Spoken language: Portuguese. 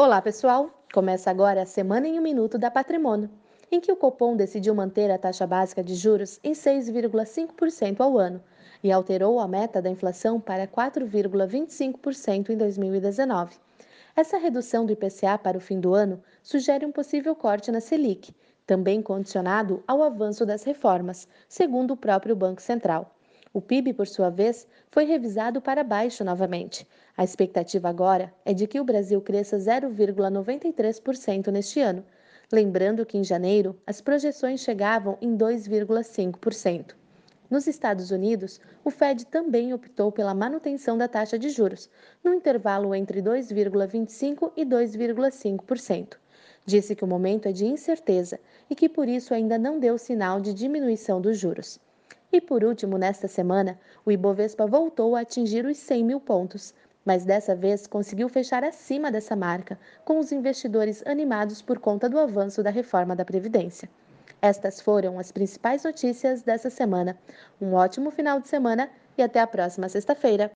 Olá, pessoal! Começa agora a Semana em um Minuto da Patrimônio, em que o Copom decidiu manter a taxa básica de juros em 6,5% ao ano e alterou a meta da inflação para 4,25% em 2019. Essa redução do IPCA para o fim do ano sugere um possível corte na Selic, também condicionado ao avanço das reformas, segundo o próprio Banco Central. O PIB, por sua vez, foi revisado para baixo novamente. A expectativa agora é de que o Brasil cresça 0,93% neste ano. Lembrando que em janeiro as projeções chegavam em 2,5%. Nos Estados Unidos, o Fed também optou pela manutenção da taxa de juros, no intervalo entre 2,25% e 2,5%. Disse que o momento é de incerteza e que por isso ainda não deu sinal de diminuição dos juros. E por último, nesta semana, o Ibovespa voltou a atingir os 100 mil pontos, mas dessa vez conseguiu fechar acima dessa marca, com os investidores animados por conta do avanço da reforma da Previdência. Estas foram as principais notícias dessa semana. Um ótimo final de semana e até a próxima sexta-feira.